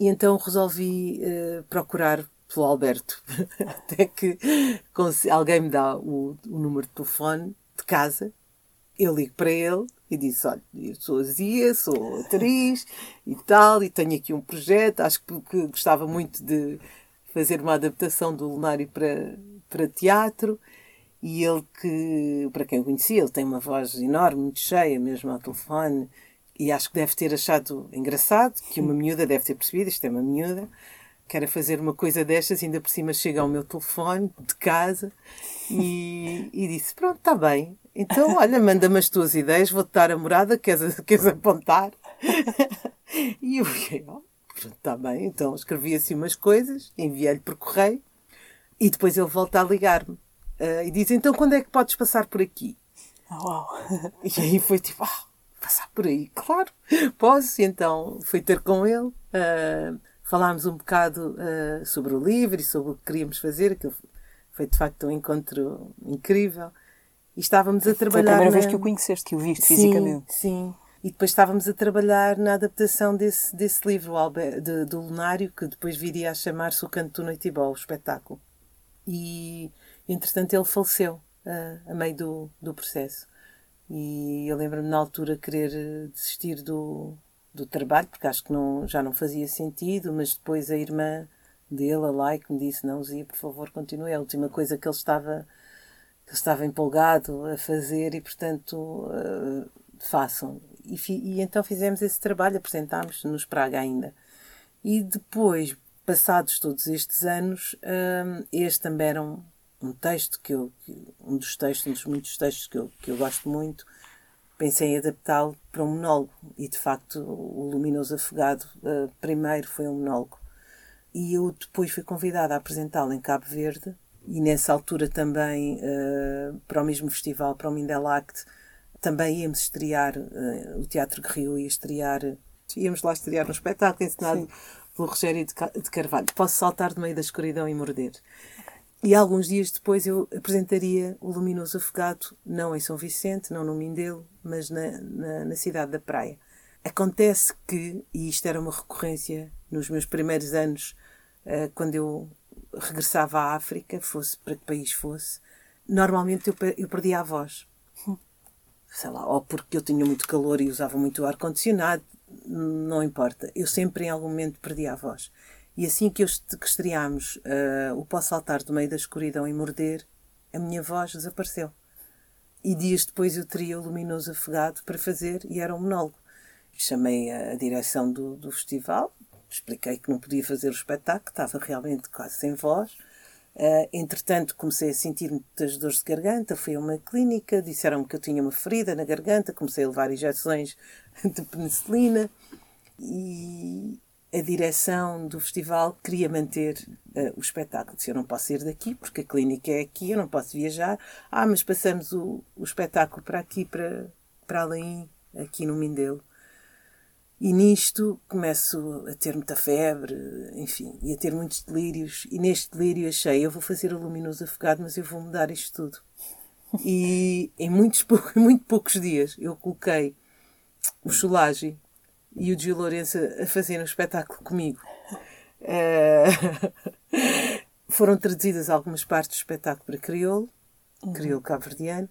E então resolvi uh, procurar pelo Alberto. Até que alguém me dá o, o número de telefone de casa, eu ligo para ele e disse: Olha, eu sou a Zia, sou atriz e tal, e tenho aqui um projeto. Acho que, que gostava muito de fazer uma adaptação do Lunário para, para teatro. E ele, que, para quem o conhecia, ele tem uma voz enorme, muito cheia, mesmo ao telefone, e acho que deve ter achado engraçado, que uma miúda deve ter percebido, isto é uma miúda, quer fazer uma coisa destas, ainda por cima chega ao meu telefone de casa e, e disse: Pronto, está bem. Então, olha, manda-me as tuas ideias, vou-te dar a morada, queres, queres apontar? e eu fiquei: oh, Pronto, está bem. Então escrevi assim umas coisas, enviei-lhe por correio e depois ele volta a ligar-me uh, e diz: Então, quando é que podes passar por aqui? Oh, uau! E aí foi tipo: ah, passar por aí, claro, posso. Então fui ter com ele. Uh, falámos um bocado uh, sobre o livro e sobre o que queríamos fazer, aquilo foi de facto um encontro incrível. E estávamos a trabalhar. Foi a primeira na... vez que o conheceste, que o viste sim, fisicamente. Sim. E depois estávamos a trabalhar na adaptação desse, desse livro, de, do Lunário, que depois viria a chamar-se O Canto do Noitibol, o espetáculo. E, entretanto, ele faleceu uh, a meio do, do processo. E eu lembro-me na altura querer eh, desistir do, do trabalho, porque acho que não, já não fazia sentido, mas depois a irmã dele, a Like, me disse: Não, Zia, por favor, continue. É a última coisa que ele estava, que ele estava empolgado a fazer e, portanto, uh, façam. E, e, então fizemos esse trabalho, apresentámos-nos Praga ainda. E depois, passados todos estes anos, uh, este também era um, um texto que eu, um dos textos, um dos muitos textos que eu, que eu gosto muito, pensei em adaptá-lo para um monólogo. E de facto o Luminoso Afogado uh, primeiro foi um monólogo. E eu depois fui convidada a apresentá-lo em Cabo Verde. E nessa altura também uh, para o mesmo festival, para o Mindelact também íamos estrear uh, o Teatro Guerreiro ia estrear íamos lá estrear um espetáculo ensinado Sim. pelo Rogério de Carvalho. Posso saltar do meio da escuridão e morder e alguns dias depois eu apresentaria o Luminoso Afogado, não em São Vicente, não no Mindelo, mas na, na, na, cidade da Praia. Acontece que, e isto era uma recorrência nos meus primeiros anos, uh, quando eu regressava à África, fosse para que país fosse, normalmente eu, eu perdia a voz. Sei lá, ou porque eu tinha muito calor e usava muito ar-condicionado, não importa. Eu sempre, em algum momento, perdia a voz. E assim que, eu, que estreámos uh, o Posso Saltar do Meio da Escuridão e Morder, a minha voz desapareceu. E dias depois eu teria o Luminoso Afogado para fazer e era um monólogo. Chamei a direção do, do festival, expliquei que não podia fazer o espetáculo, estava realmente quase sem voz. Uh, entretanto, comecei a sentir muitas dores de garganta, fui a uma clínica, disseram-me que eu tinha uma ferida na garganta, comecei a levar injeções de penicilina e, a direção do festival queria manter uh, o espetáculo. Disse, eu não posso ir daqui porque a clínica é aqui, eu não posso viajar. Ah, mas passamos o, o espetáculo para aqui, para, para além, aqui no Mindelo. E nisto começo a ter muita febre, enfim, e a ter muitos delírios. E neste delírio achei, eu vou fazer o luminoso afogado, mas eu vou mudar isto tudo. E em muitos, muito poucos dias eu coloquei o Cholage e o Gil Lourenço a fazer um espetáculo comigo. Uh, foram traduzidas algumas partes do espetáculo para crioulo, uhum. crioulo cabo-verdiano.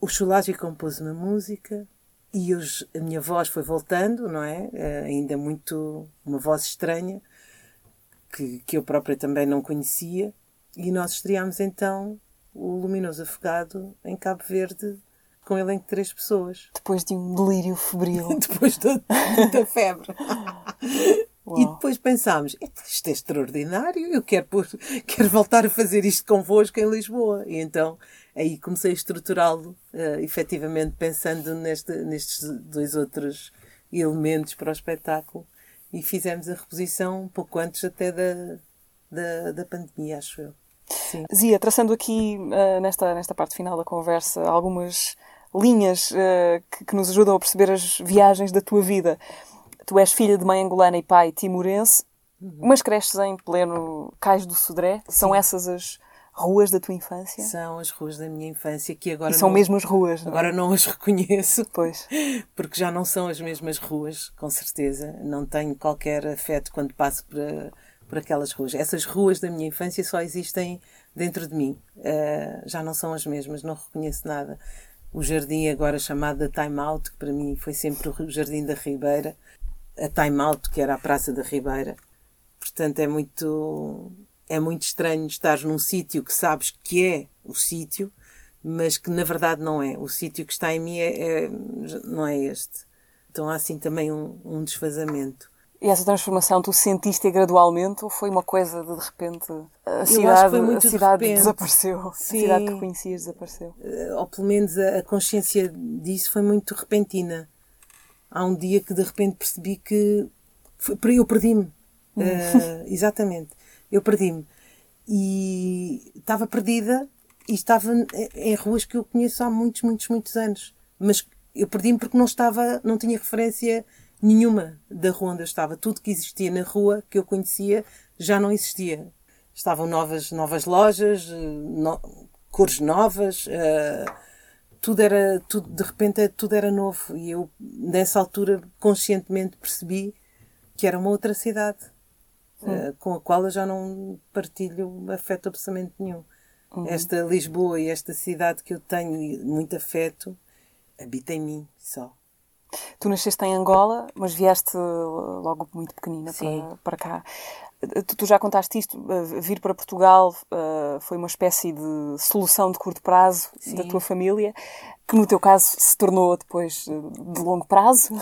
O Chulagi compôs uma música e os, a minha voz foi voltando, não é? Uh, ainda muito. uma voz estranha, que, que eu própria também não conhecia. E nós estreámos então o Luminoso Afogado em Cabo Verde com elenco de três pessoas. Depois de um delírio febril. Depois de muita febre. Uau. E depois pensámos, isto é extraordinário, eu quero, pôr, quero voltar a fazer isto convosco em Lisboa. E então aí comecei a estruturá-lo, uh, efetivamente pensando neste, nestes dois outros elementos para o espetáculo. E fizemos a reposição um pouco antes até da, da, da pandemia, acho eu. Sim. Zia, traçando aqui uh, nesta, nesta parte final da conversa algumas linhas uh, que, que, nos ajudam a perceber as viagens da tua vida. Tu és filha de mãe angolana e pai timorense, uhum. mas cresces em pleno Cais do Sodré. Sim. São essas as, ruas da tua infância? São as ruas da minha infância que agora. E são não, mesmo as ruas, não é? Agora não as reconheço. Pois. Porque já não são as mesmas ruas, com certeza. Não tenho qualquer afeto quando passo por, por aquelas ruas. Essas ruas da minha infância só existem dentro de mim. Uh, já não são as mesmas, não reconheço nada. O jardim agora chamado da Time Out, que para mim foi sempre o Jardim da Ribeira, a Time Out, que era a Praça da Ribeira. Portanto, é muito é muito estranho estar num sítio que sabes que é o sítio, mas que na verdade não é. O sítio que está em mim é, é, não é este. Então há assim também um, um desfazamento. E essa transformação tu sentiste gradualmente ou foi uma coisa de de repente a cidade, a cidade de desapareceu? Sim. A cidade que conhecias desapareceu? Uh, ou pelo menos a, a consciência disso foi muito repentina. Há um dia que de repente percebi que foi, eu perdi-me. Uh, exatamente eu perdi-me. E estava perdida e estava em ruas que eu conheço há muitos, muitos, muitos anos. Mas eu perdi-me porque não estava, não tinha referência nenhuma da eu estava. Tudo que existia na rua que eu conhecia já não existia. Estavam novas, novas lojas, no, cores novas, uh, tudo era, tudo, de repente tudo era novo. E eu, nessa altura, conscientemente percebi que era uma outra cidade uh, com a qual eu já não partilho afeto absolutamente nenhum. Uhum. Esta Lisboa e esta cidade que eu tenho muito afeto habita em mim só. Tu nasceste em Angola, mas vieste logo muito pequenina para, para cá. Tu, tu, já contaste isto, uh, vir para Portugal uh, foi uma espécie de solução de curto prazo Sim. da tua família, que no teu caso se tornou depois de longo prazo.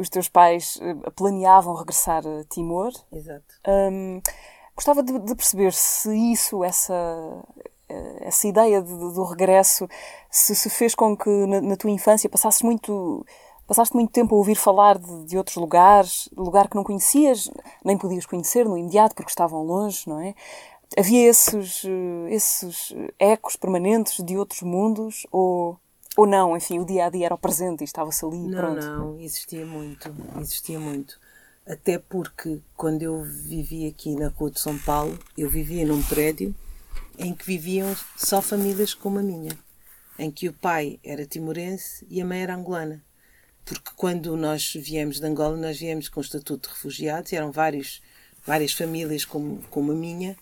os teus pais eh, planeavam regressar a Timor. Exato. Um, gostava de, de, perceber se isso, essa, eh, essa ideia de, de, do regresso, se, se fez com que na, na, tua infância passasses muito, passaste muito tempo a ouvir falar de, de outros lugares, lugar que não conhecias, nem podias conhecer no imediato porque estavam longe, não é? Havia esses, eh, esses ecos permanentes de outros mundos ou ou não, enfim, o dia a dia era o presente e estava-se ali. Não, pronto. não, existia muito, existia muito. Até porque quando eu vivia aqui na Rua de São Paulo, eu vivia num prédio em que viviam só famílias como a minha, em que o pai era timorense e a mãe era angolana. Porque quando nós viemos de Angola, nós viemos com o estatuto de refugiados, e eram vários, várias famílias como, como a minha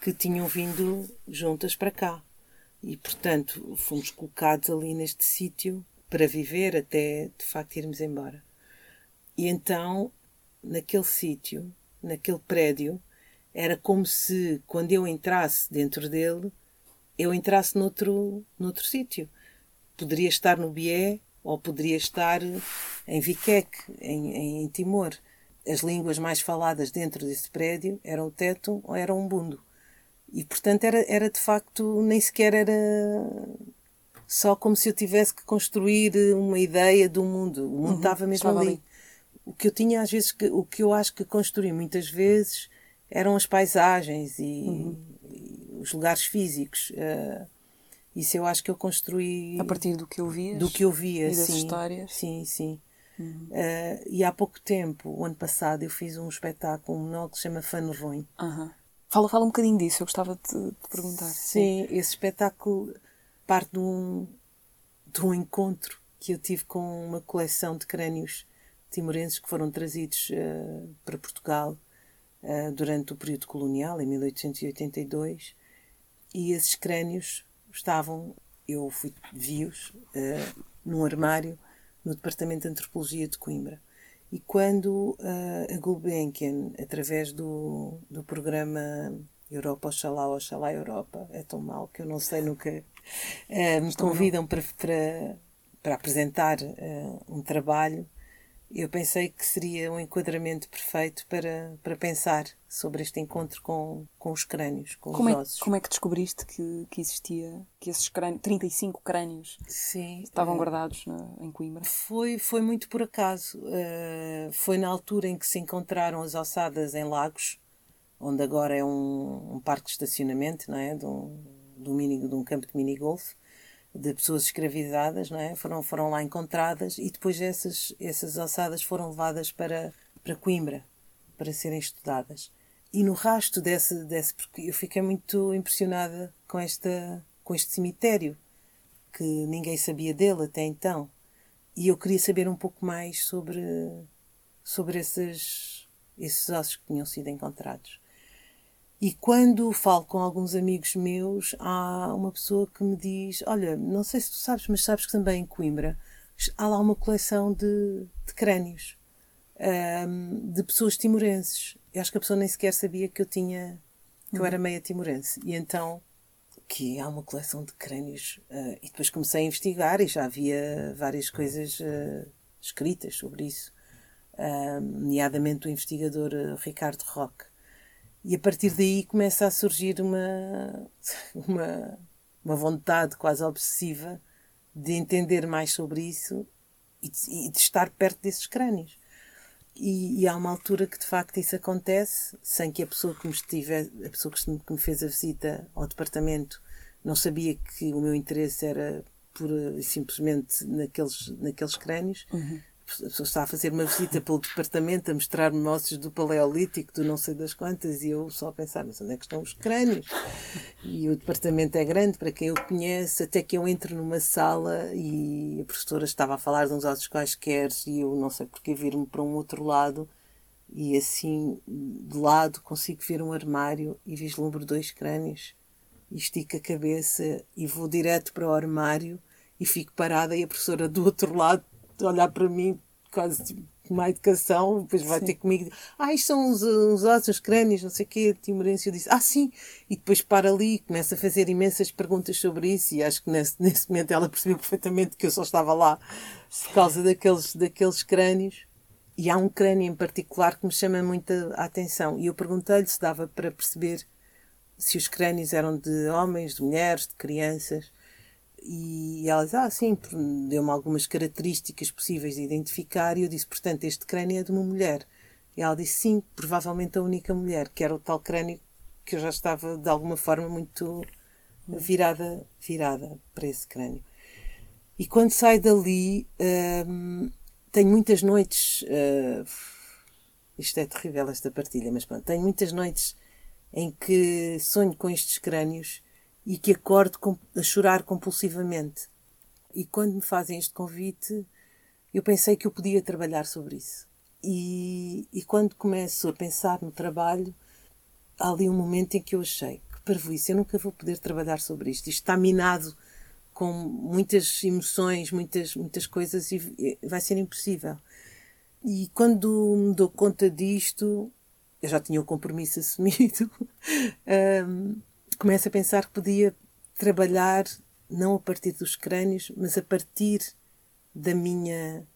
que tinham vindo juntas para cá. E, portanto, fomos colocados ali neste sítio para viver até de facto irmos embora. E então, naquele sítio, naquele prédio, era como se quando eu entrasse dentro dele, eu entrasse noutro, noutro sítio. Poderia estar no Bié ou poderia estar em Viqueque, em, em Timor. As línguas mais faladas dentro desse prédio eram o teto ou eram um bundo. E portanto era, era de facto, nem sequer era só como se eu tivesse que construir uma ideia do mundo. O mundo uhum, estava mesmo ali. ali. O que eu tinha às vezes, o que eu acho que construí muitas vezes eram as paisagens e, uhum. e os lugares físicos. Uh, isso eu acho que eu construí a partir do que eu via, do que eu via, e das sim, histórias. Sim, sim. Uhum. Uh, e há pouco tempo, o ano passado, eu fiz um espetáculo, um monólogo que se chama Fano Ruim. Uhum. Fala, fala um bocadinho disso, eu gostava de te perguntar. Sim, esse espetáculo parte de um, de um encontro que eu tive com uma coleção de crânios timorenses que foram trazidos uh, para Portugal uh, durante o período colonial, em 1882, e esses crânios estavam, eu fui vi-os, uh, num armário no Departamento de Antropologia de Coimbra. E quando uh, a Gulbenkian, através do, do programa Europa Oxalá, Oxalá Europa, é tão mal que eu não sei nunca, uh, me convidam para, para, para apresentar uh, um trabalho eu pensei que seria um enquadramento perfeito para, para pensar sobre este encontro com, com os crânios, com como os é, ossos. Como é que descobriste que, que existia, que esses crânios, 35 crânios Sim, estavam uh, guardados na, em Coimbra? Foi, foi muito por acaso. Uh, foi na altura em que se encontraram as ossadas em Lagos, onde agora é um, um parque de estacionamento, não é? De um, de um, mini, de um campo de minigolf de pessoas escravizadas, não é? Foram, foram lá encontradas e depois essas, essas ossadas foram levadas para, para Coimbra para serem estudadas. e no rasto desse, desse porque eu fiquei muito impressionada com esta com este cemitério que ninguém sabia dele até então e eu queria saber um pouco mais sobre sobre esses esses ossos que tinham sido encontrados e quando falo com alguns amigos meus há uma pessoa que me diz olha não sei se tu sabes mas sabes que também em Coimbra há lá uma coleção de, de crânios um, de pessoas timorenses. Eu acho que a pessoa nem sequer sabia que eu tinha, que eu era meia timorense. E então, que há uma coleção de crânios. Uh, e depois comecei a investigar e já havia várias coisas uh, escritas sobre isso. Uh, nomeadamente o investigador Ricardo Roque. E a partir daí começa a surgir uma, uma, uma vontade quase obsessiva de entender mais sobre isso e de, e de estar perto desses crânios. E, e, há uma altura que de facto isso acontece, sem que a pessoa que me estive, a pessoa que me fez a visita ao departamento não sabia que o meu interesse era por simplesmente naqueles, naqueles crânios. Uhum a pessoa está a fazer uma visita pelo departamento a mostrar-me ossos do paleolítico, do não sei das quantas, e eu só a pensar, mas onde é que estão os crânios? E o departamento é grande, para quem eu conhece, até que eu entro numa sala e a professora estava a falar de uns ossos quaisquer e eu não sei porque vir-me para um outro lado e assim, de lado, consigo ver um armário e vislumbro dois crânios e estico a cabeça e vou direto para o armário e fico parada e a professora do outro lado olhar para mim quase tipo, uma educação, depois vai sim. ter comigo, ah, isto são uns, uns ossos, crânios, não sei o quê, Timorêncio disse, ah, sim, e depois para ali e começa a fazer imensas perguntas sobre isso e acho que nesse, nesse momento ela percebeu perfeitamente que eu só estava lá por causa daqueles, daqueles crânios. E há um crânio em particular que me chama muita atenção e eu perguntei-lhe se dava para perceber se os crânios eram de homens, de mulheres, de crianças. E ela diz, ah, sim, deu-me algumas características possíveis de identificar. E eu disse, portanto, este crânio é de uma mulher. E ela disse, sim, provavelmente a única mulher, que era o tal crânio que eu já estava, de alguma forma, muito virada, virada para esse crânio. E quando saio dali, hum, tenho muitas noites. Uh, isto é terrível, esta partilha, mas pronto, tenho muitas noites em que sonho com estes crânios e que acordo a chorar compulsivamente. E quando me fazem este convite, eu pensei que eu podia trabalhar sobre isso. E, e quando começo a pensar no trabalho, há ali um momento em que eu achei que parvoíce, eu nunca vou poder trabalhar sobre isto. Isto está minado com muitas emoções, muitas, muitas coisas e vai ser impossível. E quando me dou conta disto, eu já tinha o compromisso assumido, um, começo a pensar que podia trabalhar não a partir dos crânios, mas a partir da minha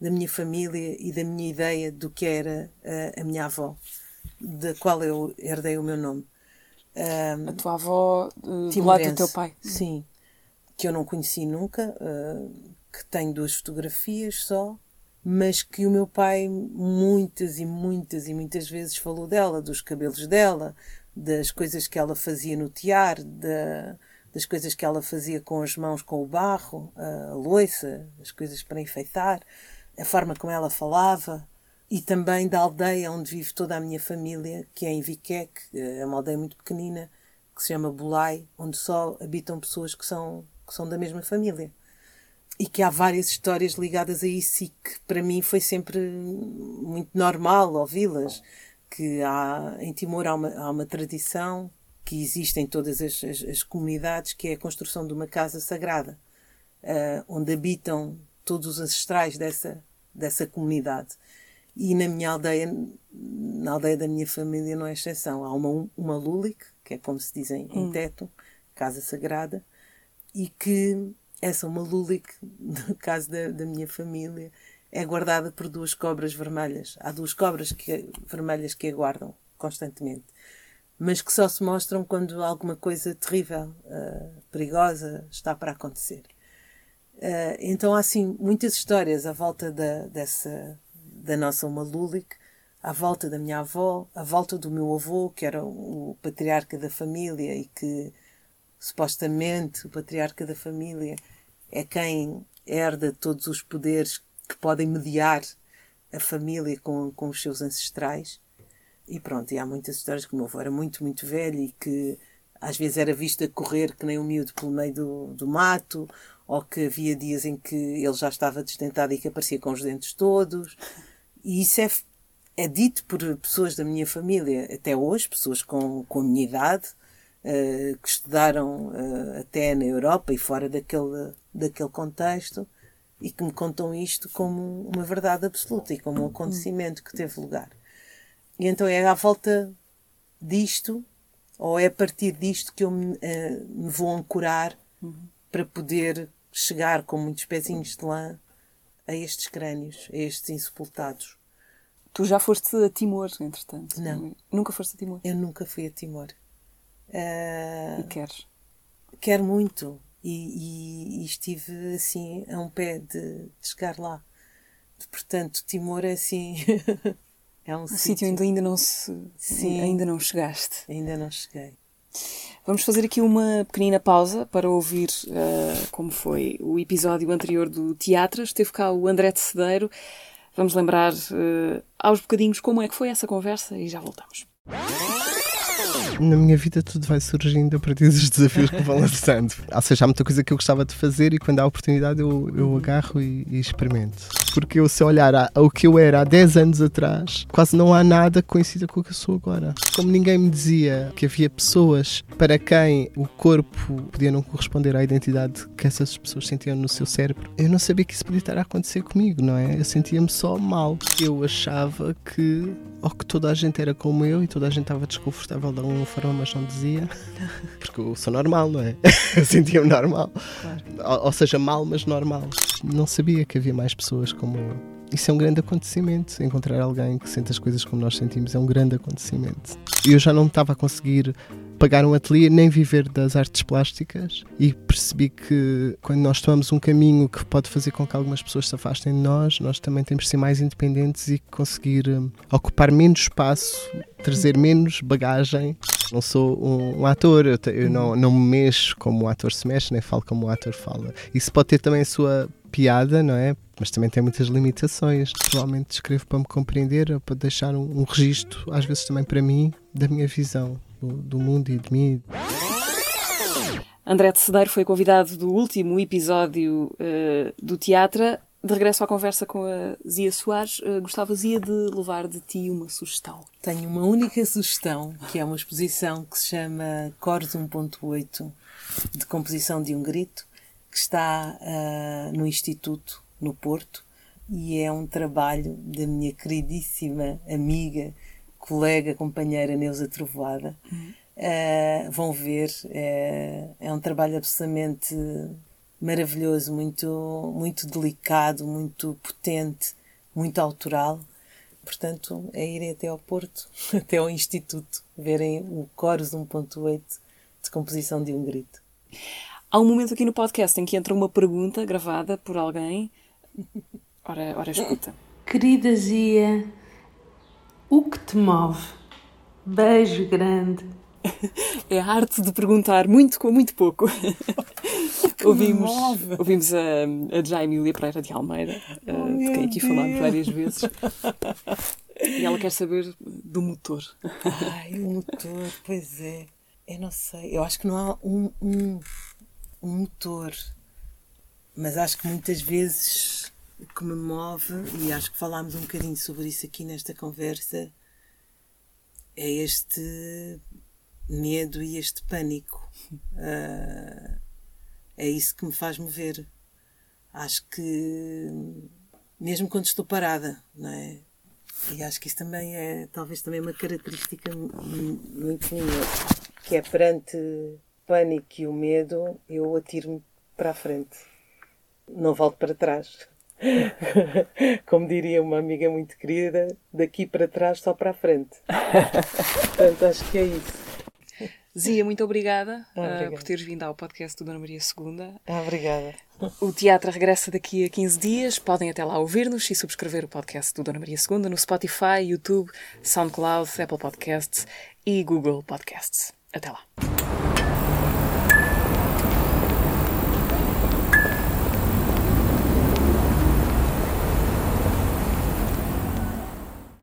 da minha família e da minha ideia do que era a, a minha avó, da qual eu herdei o meu nome. Um, a tua avó uh, do lado do teu pai? Sim, que eu não conheci nunca, uh, que tenho duas fotografias só, mas que o meu pai muitas e muitas e muitas vezes falou dela, dos cabelos dela, das coisas que ela fazia no tear, da, das coisas que ela fazia com as mãos, com o barro, a loiça, as coisas para enfeitar, a forma como ela falava, e também da aldeia onde vive toda a minha família, que é em Viqueque, é uma aldeia muito pequenina, que se chama Bulai, onde só habitam pessoas que são, que são da mesma família. E que há várias histórias ligadas a isso e que para mim foi sempre muito normal ouvi-las que há, em Timor há uma, há uma tradição que existe em todas as, as, as, comunidades, que é a construção de uma casa sagrada, uh, onde habitam todos os ancestrais dessa, dessa comunidade. E na minha aldeia, na aldeia da minha família, não é exceção. Há uma, uma lulik, que é como se dizem em, hum. teto, casa sagrada, e que essa uma lulik, no caso da, da minha família, é guardada por duas cobras vermelhas. Há duas cobras que, vermelhas que a guardam constantemente, mas que só se mostram quando alguma coisa terrível, uh, perigosa, está para acontecer. Uh, então há assim muitas histórias à volta da, dessa, da nossa Uma Lulik, à volta da minha avó, à volta do meu avô, que era o patriarca da família e que supostamente o patriarca da família é quem herda todos os poderes podem mediar a família com, com os seus ancestrais. E pronto, e há muitas histórias que o meu avô era muito, muito velho e que às vezes era visto a correr que nem um miúdo pelo meio do, do mato, ou que havia dias em que ele já estava destentado e que aparecia com os dentes todos. E isso é, é dito por pessoas da minha família até hoje, pessoas com, com a minha idade, uh, que estudaram uh, até na Europa e fora daquele, daquele contexto e que me contam isto como uma verdade absoluta e como um acontecimento que teve lugar. E então é à volta disto, ou é a partir disto que eu me, uh, me vou ancorar uhum. para poder chegar com muitos pezinhos de lã a estes crânios, a estes insepultados. Tu já foste a Timor, entretanto? Não. Nunca foste a Timor? Eu nunca fui a Timor. Uh, e queres? Quero muito. E, e, e, estive assim a um pé de, de chegar lá. Portanto, Timor é assim. é um, um sítio onde ainda não se. Sim, ainda não chegaste. Ainda não cheguei. Vamos fazer aqui uma pequenina pausa para ouvir uh, como foi o episódio anterior do Teatro. Esteve cá o André Cedeiro. Vamos lembrar uh, aos bocadinhos como é que foi essa conversa e já voltamos na minha vida tudo vai surgindo a partir dos desafios que vão lançando. Ou seja, há muita coisa que eu gostava de fazer e quando há oportunidade eu, eu agarro e, e experimento. Porque eu, se olhar ao que eu era há 10 anos atrás, quase não há nada que coincida com o que eu sou agora. Como ninguém me dizia que havia pessoas para quem o corpo podia não corresponder à identidade que essas pessoas sentiam no seu cérebro, eu não sabia que isso podia estar a acontecer comigo, não é? Eu sentia-me só mal. Eu achava que, ou que toda a gente era como eu e toda a gente estava desconfortável de alguma forma, mas não dizia. Porque eu sou normal, não é? Eu sentia-me normal. Claro. Ou, ou, seja, mal, mas normal. Não sabia que havia mais pessoas como eu. Isso é um grande acontecimento. Encontrar alguém que sente as coisas como nós sentimos é um grande acontecimento. Eu já não estava a conseguir pagar um ateliê nem viver das artes plásticas e percebi que quando nós tomamos um caminho que pode fazer com que algumas pessoas se afastem de nós, nós também temos de ser mais independentes e conseguir um, ocupar menos espaço, trazer menos bagagem. Não sou um, um ator, eu, te, eu não, não me mexo como o ator se mexe, nem falo como o ator fala. Isso pode ter também a sua piada, não é? Mas também tem muitas limitações. Provavelmente escrevo para me compreender, para deixar um, um registro, às vezes também para mim, da minha visão do, do mundo e de mim. André de Cedeiro foi convidado do último episódio uh, do teatro. De regresso à conversa com a Zia Soares, uh, gostava Zia de levar de ti uma sugestão. Tenho uma única sugestão, que é uma exposição que se chama Cores 1.8, de composição de um grito, que está uh, no Instituto, no Porto, e é um trabalho da minha queridíssima amiga colega, companheira Neuza Trovoada. Uhum. Uh, vão ver, é, é um trabalho absolutamente maravilhoso, muito, muito delicado, muito potente, muito autoral. Portanto, é irem até ao Porto, até ao Instituto, verem o Chorus 1.8 de composição de um grito. Há um momento aqui no podcast em que entra uma pergunta gravada por alguém. Ora, ora escuta. Querida Zia, o que te move? Beijo grande. É a arte de perguntar muito com muito pouco. ouvimos ouvimos a, a Jaimília Pereira de Almeida, oh, de quem aqui Deus. falámos várias vezes. E ela quer saber do motor. Ai, o motor, pois é. Eu não sei. Eu acho que não há um, um, um motor. Mas acho que muitas vezes o que me move, e acho que falámos um bocadinho sobre isso aqui nesta conversa, é este medo e este pânico. Uh, é isso que me faz mover. Acho que, mesmo quando estou parada, não é? E acho que isso também é, talvez também uma característica muito minha, que é perante pânico e o medo, eu atiro-me para a frente. Não volto para trás. Como diria uma amiga muito querida, daqui para trás só para a frente. Portanto, acho que é isso. Zia, muito obrigada, ah, uh, por teres vindo ao podcast do Dona Maria II. Ah, obrigada. O teatro regressa daqui a 15 dias. Podem até lá ouvir-nos e subscrever o podcast do Dona Maria II no Spotify, YouTube, SoundCloud, Apple Podcasts e Google Podcasts. Até lá.